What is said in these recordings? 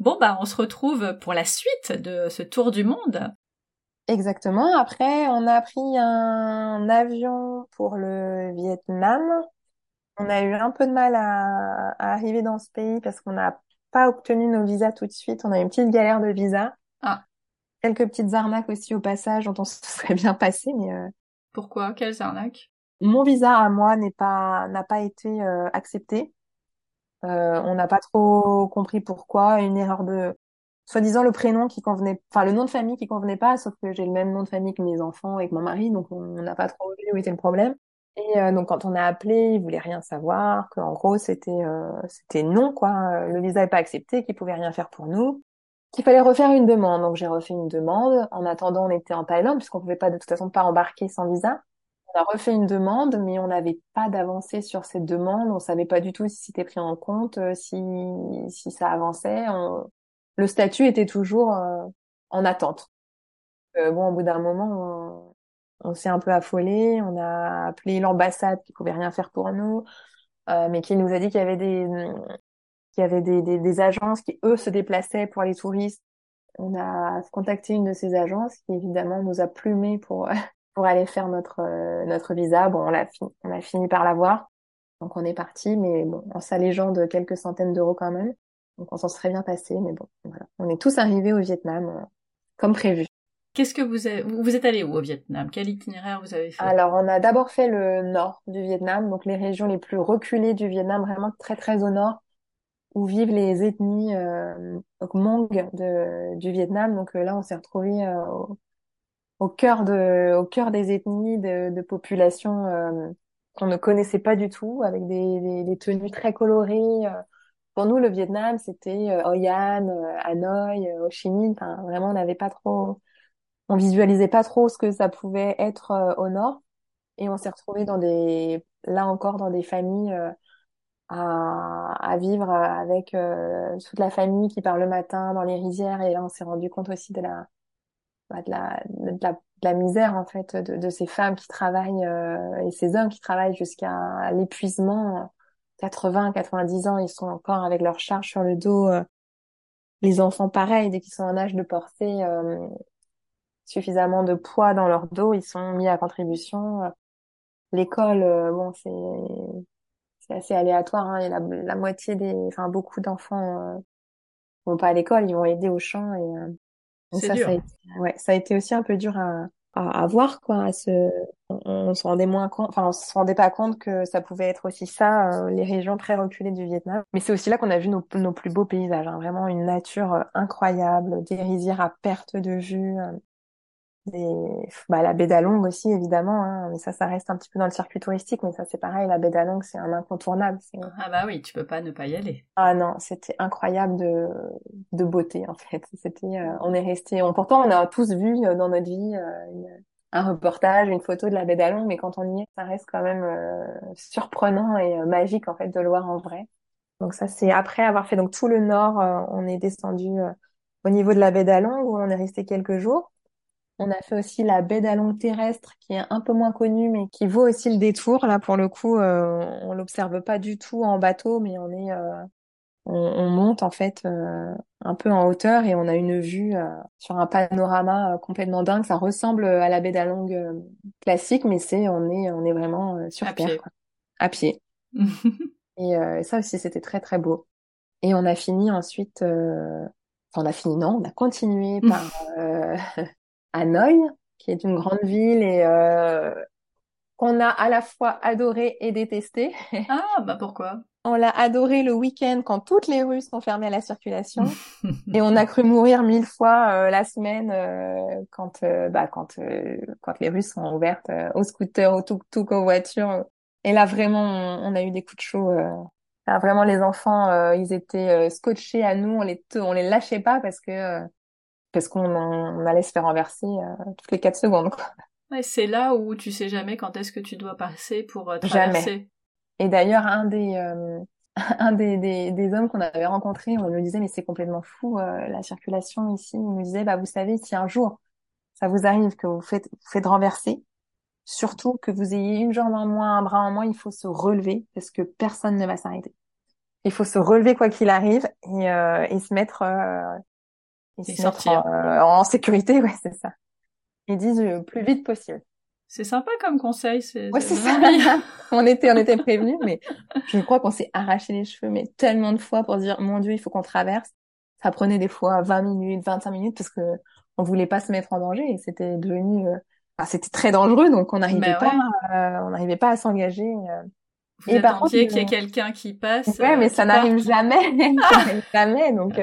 Bon, bah, on se retrouve pour la suite de ce tour du monde. Exactement. Après, on a pris un avion pour le Vietnam. On a eu un peu de mal à, arriver dans ce pays parce qu'on n'a pas obtenu nos visas tout de suite. On a eu une petite galère de visa. Ah. Quelques petites arnaques aussi au passage dont on se serait bien passé, mais euh, pourquoi? Quelles arnaques? Mon visa à moi n'est pas n'a pas été euh, accepté. Euh, on n'a pas trop compris pourquoi. Une erreur de soi-disant le prénom qui convenait, enfin le nom de famille qui convenait pas, sauf que j'ai le même nom de famille que mes enfants et que mon mari, donc on n'a pas trop vu où était le problème. Et euh, donc quand on a appelé, ils voulaient rien savoir, qu'en gros c'était euh, c'était non quoi, le visa n'est pas accepté, qu'ils pouvaient rien faire pour nous, qu'il fallait refaire une demande. Donc j'ai refait une demande. En attendant, on était en Thaïlande puisqu'on pouvait pas de toute façon pas embarquer sans visa. On a refait une demande, mais on n'avait pas d'avancée sur cette demande. On savait pas du tout si c'était pris en compte, euh, si si ça avançait. Le statut était toujours euh, en attente. Euh, bon, au bout d'un moment, on, s'est un peu affolé. On a appelé l'ambassade qui pouvait rien faire pour nous, euh, mais qui nous a dit qu'il y avait des qu'il y avait des, des, des, agences qui eux se déplaçaient pour les touristes. On a contacté une de ces agences qui évidemment nous a plumé pour pour aller faire notre notre visa. Bon, on l'a fini, on a fini par l'avoir. Donc on est parti, mais bon, en s'allégeant de quelques centaines d'euros quand même. Donc on s'en serait bien passé, mais bon, voilà. On est tous arrivés au Vietnam euh, comme prévu. Qu'est-ce que vous êtes, vous êtes allé où au Vietnam? Quel itinéraire vous avez fait? Alors on a d'abord fait le nord du Vietnam, donc les régions les plus reculées du Vietnam, vraiment très très au nord, où vivent les ethnies euh, Hmong de, du Vietnam. Donc euh, là on s'est retrouvé euh, au, cœur de, au cœur des ethnies de, de populations qu'on ne connaissait pas du tout, avec des, des, des tenues très colorées pour nous, le Vietnam, c'était euh, Hoi An, euh, Hanoï, euh, Ho Chi Minh. Enfin, vraiment, on n'avait pas trop, on visualisait pas trop ce que ça pouvait être euh, au nord. Et on s'est retrouvé dans des, là encore, dans des familles à, à vivre avec toute la famille qui part le matin dans les rizières. Et là, on s'est rendu compte aussi de la, bah, de la, de la, de la misère en fait de, de ces femmes qui travaillent et ces hommes qui travaillent jusqu'à l'épuisement 80, 90 ans, ils sont encore avec leur charge sur le dos. Euh, les enfants, pareil, dès qu'ils sont en âge de porter euh, suffisamment de poids dans leur dos, ils sont mis à contribution. L'école, euh, bon, c'est c'est assez aléatoire. Hein, et la, la moitié des, enfin beaucoup d'enfants vont pas à l'école, ils vont aider au champ et ça, ça a, été, ouais, ça a été aussi un peu dur à, à, voir quoi à se on, on, se rendait moins compte enfin on se rendait pas compte que ça pouvait être aussi ça euh, les régions très reculées du Vietnam mais c'est aussi là qu'on a vu nos, nos, plus beaux paysages hein. vraiment une nature euh, incroyable des rizières à perte de vue euh, bah, la baie d'Along aussi évidemment hein, mais ça ça reste un petit peu dans le circuit touristique mais ça c'est pareil la baie d'Along c'est un incontournable ah bah oui tu peux pas ne pas y aller. Ah non c'était incroyable de de beauté en fait. C'était euh, on est resté on pourtant on a tous vu euh, dans notre vie euh, un reportage une photo de la baie d'Along mais quand on y est ça reste quand même surprenant et magique en fait de le voir en vrai. Donc ça c'est après avoir fait donc tout le nord on est descendu au niveau de la baie d'Along où on est resté quelques jours on a fait aussi la baie d'Along terrestre qui est un peu moins connue mais qui vaut aussi le détour. Là pour le coup, euh, on l'observe pas du tout en bateau, mais on est euh, on, monte en fait euh, un peu en hauteur et on a une vue euh, sur un panorama complètement dingue. Ça ressemble à la baie d'Along classique, mais c'est on est on est vraiment sur à terre pied. Quoi. à pied. et ça aussi c'était très très beau. Et on a fini ensuite. Enfin, on a fini, non, on a continué par Hanoï, qui est une grande ville et euh, qu'on a à la fois adoré et détesté. Ah, bah pourquoi? On l'a adoré le week-end quand toutes les rues sont fermées à la circulation et on a cru mourir mille fois euh, la semaine euh, quand euh, bah quand euh, quand les rues sont ouvertes aux scooters, aux tuk-tuk, aux voitures. Et là vraiment on, a eu des coups de chaud. Vraiment les enfants ils étaient scotchés à nous, on les on les lâchait pas parce que parce qu'on allait se faire renverser euh, toutes les quatre secondes. Quoi. Ouais, c'est là où tu sais jamais quand est-ce que tu dois passer pour euh, traverser. Jamais. Et d'ailleurs, un des euh, un des, des, des hommes qu'on avait rencontré, on nous disait mais c'est complètement fou la circulation ici. Il nous disait bah vous savez si un jour ça vous arrive que vous faites vous faites renverser, surtout que vous ayez une jambe en moins, un bras en moins, il faut se relever parce que personne ne va s'arrêter. il faut se relever quoi qu'il arrive et, et se mettre et, se sortir. en, sécurité, ouais, c'est ça. Ils disent le plus vite possible. C'est sympa comme conseil. C'est ouais, c'est ça. on était, on était prévenus, mais je crois qu'on s'est arraché les cheveux, mais tellement de fois pour dire, mon Dieu, il faut qu'on traverse. Ça prenait des fois 20 minutes, 25 minutes, parce que on voulait pas se mettre en danger et c'était devenu, euh... enfin, c'était très dangereux, donc on n'arrivait pas, euh, on n'arrivait pas à s'engager. Euh. Vous et par contre, qu'il y ait quelqu'un qui passe. Ouais, mais ça n'arrive jamais, ça n'arrive jamais, donc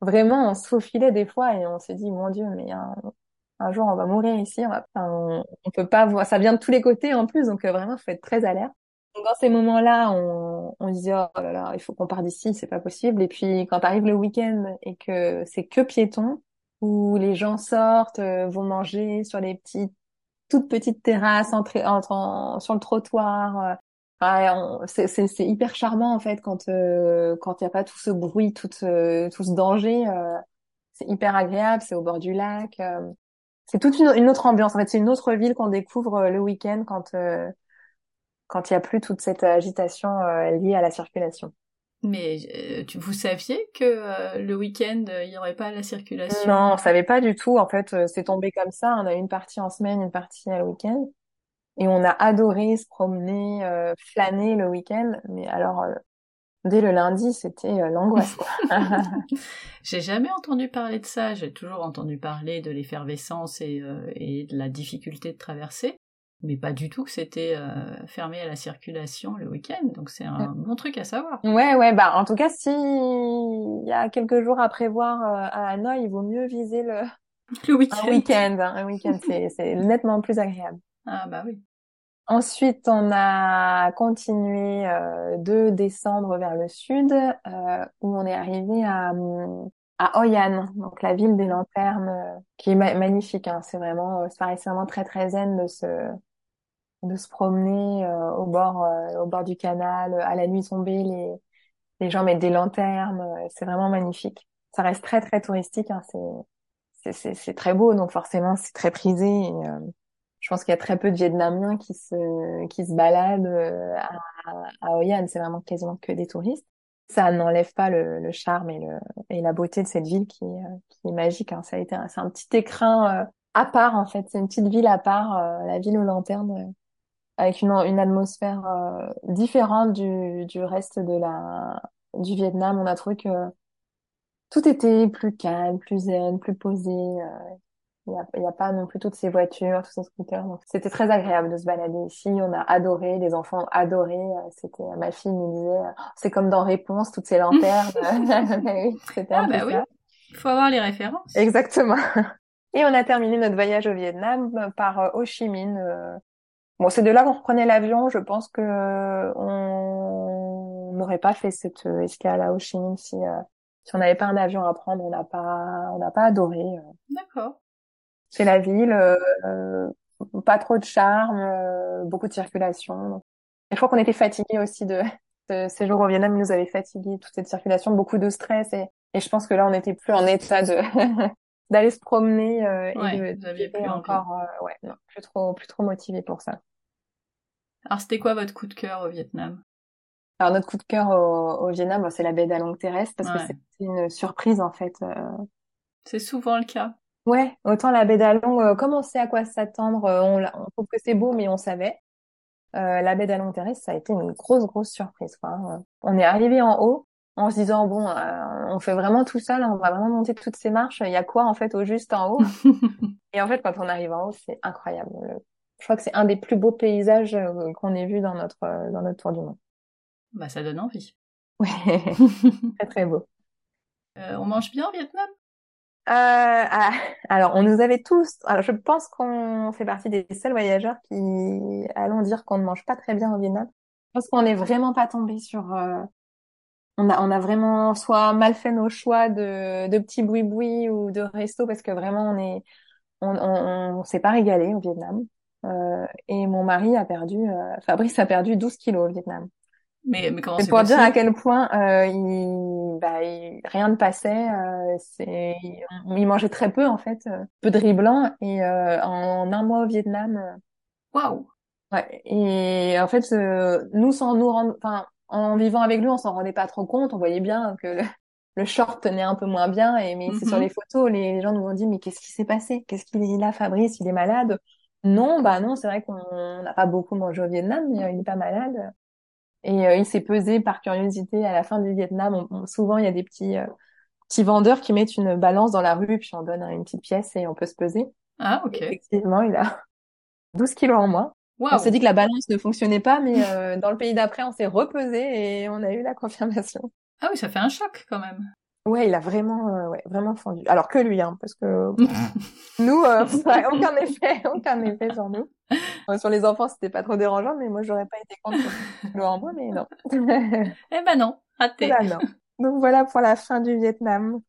vraiment on se faufilait des fois et on s'est dit mon Dieu mais un, jour on va mourir ici, on, va, on, peut pas voir, ça vient de tous les côtés en plus donc euh, vraiment faut être très alerte. Donc dans ces moments-là, on, on disait oh là là, il faut qu'on parte d'ici, c'est pas possible. Et puis quand arrive le week-end et que c'est que piéton, où les gens sortent, euh, vont manger sur les petites, toutes petites terrasses, entre, entre sur le trottoir. Euh, c'est hyper charmant en fait quand euh, quand il y a pas tout ce bruit, tout ce, tout ce danger. Euh, c'est hyper agréable, c'est au bord du lac. Euh, c'est toute une, une, autre ambiance. En fait, c'est une autre ville qu'on découvre euh, le week-end quand quand il y a plus toute cette agitation liée à la circulation. Mais tu, vous saviez que le week-end il y aurait pas la circulation? Non, on savait pas du tout. En fait, c'est tombé comme ça. On a une partie en semaine, une partie le week-end. Et on a adoré se promener, euh, flâner le week-end. Mais alors, euh, dès le lundi, c'était euh, l'angoisse. J'ai jamais entendu parler de ça. J'ai toujours entendu parler de l'effervescence et, et, de la difficulté de traverser. Mais pas du tout que c'était fermé à la circulation le week-end. Donc c'est un bon truc à savoir. Ouais, ouais. Bah, en tout cas, si il y a quelques jours à prévoir à Hanoï, il vaut mieux viser le, le week-end. Un week-end, hein. week-end, c'est nettement plus agréable. Ah bah oui. Ensuite, on a continué euh, de descendre vers le sud, euh, où on est arrivé à, à Oyan, donc la ville des lanternes, euh, qui est magnifique. Hein. C'est vraiment, ça paraît vraiment très très zen de se de se promener au bord au bord du canal à la nuit tombée. Les les gens mettent des lanternes, c'est vraiment magnifique. Ça reste très très touristique. Hein. C'est c'est très beau, donc forcément c'est très prisé. Je pense qu'il y a très peu de Vietnamiens qui se qui se baladent euh, à, à Hoi An. C'est vraiment quasiment que des touristes. Ça n'enlève pas le, le, charme et, le, et la beauté de cette ville qui, euh, qui est magique. Hein. Ça a été c'est un petit écrin euh, à part en fait. C'est une petite ville à part, la ville aux lanternes, avec une, une atmosphère différente du, du reste de la du Vietnam. On a trouvé que tout était plus calme, plus zen, plus posé. Il n'y a, pas non plus toutes ces voitures, tous ces scooters. Donc c'était très agréable de se balader ici. On a adoré, les enfants ont adoré. C'était ma fille nous disait, oh, c'est comme dans Réponse, toutes ces lanternes. c'était ah, bah oui. Il faut avoir les références. Exactement. Et on a terminé notre voyage au Vietnam par euh, Ho Chi Minh. Euh. Bon, c'est de là qu'on reprenait l'avion. Je pense que on n'aurait pas fait cette escale à Ho Chi Minh si si on n'avait pas un avion à prendre. On n'a pas on n'a pas adoré. D'accord. C'est la ville, euh, pas trop de charme, euh, beaucoup de circulation. Et je crois qu'on était fatigués aussi de, de ces jours au Vietnam, nous avait fatigués toute cette circulation, beaucoup de stress et, et je pense que là on n'était plus en état de d'aller se promener euh, et de, plus encore euh, ouais non, plus trop plus trop motivé pour ça. Alors c'était quoi votre coup de cœur au Vietnam? Alors notre coup de cœur au, au Vietnam, c'est la baie d'Along terrestre parce que c'était une surprise en fait. C'est souvent le cas. Ouais, autant la baie d'Along, euh, comme on sait à quoi s'attendre, euh, on, on, trouve que c'est beau, mais on savait. Euh, la baie d'Along terrestre, ça a été une grosse, grosse surprise. Quoi. Hein. On est arrivé en haut en se disant, bon, on fait vraiment tout ça, là, on va vraiment monter toutes ces marches. Il y a quoi, en fait, au juste en haut? Et en fait, quand on arrive en haut, c'est incroyable. Je crois que c'est un des plus beaux paysages qu'on ait vu dans notre, dans notre tour du monde. Bah, ça donne envie. Ouais, très, très beau. on mange bien au Vietnam? euh, ah, alors, on nous avait tous. Alors, je pense qu'on fait partie des seuls voyageurs qui allons dire qu'on ne mange pas très bien au Vietnam. Je pense qu'on n'est vraiment pas tombé sur. Euh, on a, on a vraiment soit mal fait nos choix de, de petits boui-boui ou de resto parce que vraiment on est, on, on, on s'est pas régalé au Vietnam. Euh, et mon mari a perdu, euh, Fabrice a perdu 12 kilos au Vietnam. Mais, mais comment c'est pour dire à quel point euh, il, bah, rien ne passait. Euh, c'est, il, mangeait très peu en fait, euh, peu de riz blanc et euh, en, un mois au Vietnam. Waouh. Ouais. Et en fait, nous sans nous rendre, enfin, en vivant avec lui, on s'en rendait pas trop compte. On voyait bien que le, le short tenait un peu moins bien. Et mais c'est sur Mhm. les photos, les, gens nous ont dit mais qu'est-ce qui s'est passé? Qu'est-ce qu'il est là, Fabrice? Il est malade? Non, bah non, c'est vrai qu'on n'a pas beaucoup mangé au Vietnam, mais euh, il est pas malade. Et euh, il s'est pesé par curiosité à la fin du Vietnam. On- on- souvent, il y a des petits euh, petits vendeurs qui mettent une balance dans la rue, puis on donne une petite pièce et on peut se peser. Ah, ok. Effectivement, il a 12 kilos en moins. On Waouh. s'est dit que la balance ne fonctionnait pas, mais euh, dans le pays d'après, on s'est repesé et on a eu la confirmation. Ah oui, ça fait un choc quand même. Ouais, il a vraiment, euh, ouais, vraiment fondu. Alors que lui, hein, parce que nous, euh, aucun effet, aucun effet sur nous. Euh, sur les enfants, c'était pas trop dérangeant, mais moi, j'aurais pas été contre le en moins, mais non. Eh ben non, raté. Là, non. Donc voilà pour la fin du Vietnam.